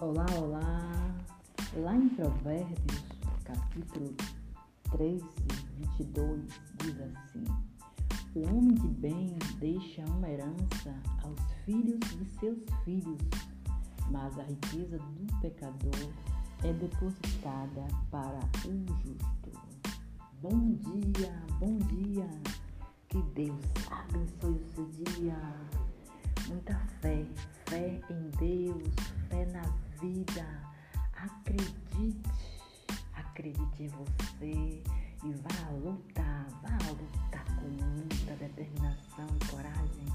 Olá, olá! Lá em Provérbios, capítulo 13, 22, diz assim: O homem de bem deixa uma herança aos filhos de seus filhos, mas a riqueza do pecador é depositada para o justo. Bom dia, bom dia! Que Deus abençoe o seu dia. Muita fé, fé em Deus, fé na vida. Acredite, acredite em você e vá lutar, vá lutar com muita determinação e coragem.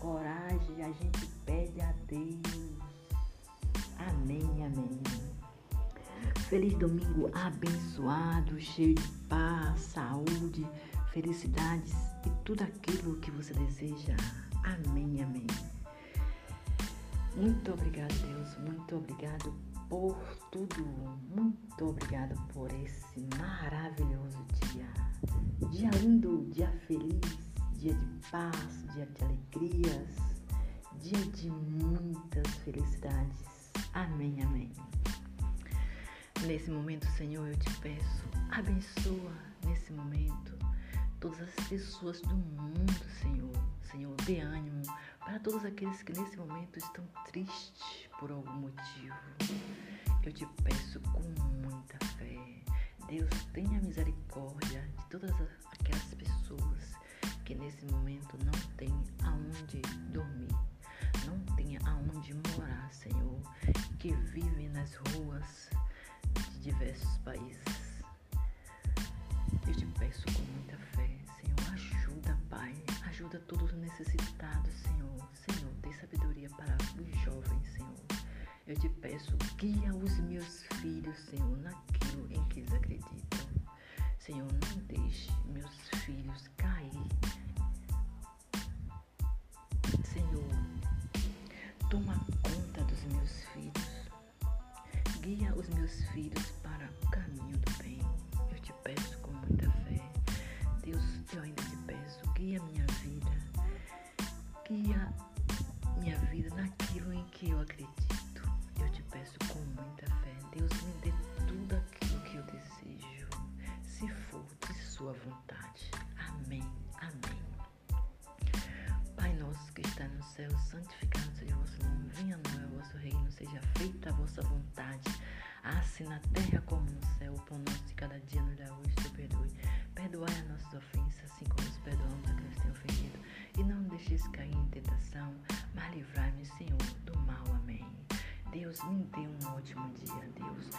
Coragem a gente pede a Deus. Amém, amém. Feliz domingo abençoado, cheio de paz, saúde, felicidades e tudo aquilo que você deseja. Amém, amém. Muito obrigado, Deus. Muito obrigado por tudo. Muito obrigado por esse maravilhoso dia. Dia lindo, dia feliz, dia de paz, dia de alegrias, dia de muitas felicidades. Amém, amém. Nesse momento, Senhor, eu te peço, abençoa nesse momento todas as pessoas do mundo, Senhor. Senhor, dê ânimo todos aqueles que nesse momento estão tristes por algum motivo. Eu te peço com muita fé. Deus, tenha misericórdia de todas aquelas pessoas que nesse momento não têm aonde dormir, não têm aonde morar, Senhor, que vivem nas ruas de diversos países. Eu te peço com muita fé, Senhor, ajuda, Pai, ajuda todos os necessitados, Senhor. Eu te peço, guia os meus filhos, Senhor, naquilo em que eles acreditam. Senhor, não deixe meus filhos cair. Senhor, toma conta dos meus filhos. Guia os meus filhos para o caminho do bem. Eu te peço com muita fé. Deus, eu ainda te peço, guia minha vida. Guia céu, santificado seja o vosso nome. Venha a nós o vosso reino, seja feita a vossa vontade, assim na terra como no céu. O pão nosso de cada dia nos dá hoje, te perdoe. Perdoai as nossas ofensas, assim como nos perdoamos a quem nos tem ofendido. E não deixeis cair em tentação, mas livrai-me, Senhor, do mal. Amém. Deus, me dê um ótimo dia, Deus.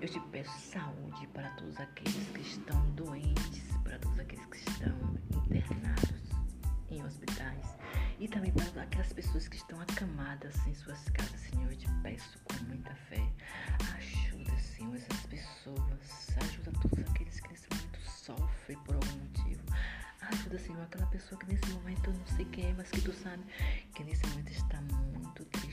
Eu te peço saúde para todos aqueles que estão doentes, para todos aqueles que estão internados em hospitais e também para aquelas pessoas que estão acamadas em suas casas, Senhor. Eu te peço com muita fé. Ajuda, Senhor, essas pessoas. Ajuda todos aqueles que nesse momento sofrem por algum motivo. Ajuda, Senhor, aquela pessoa que nesse momento eu não sei quem é, mas que tu sabe que nesse momento está muito triste.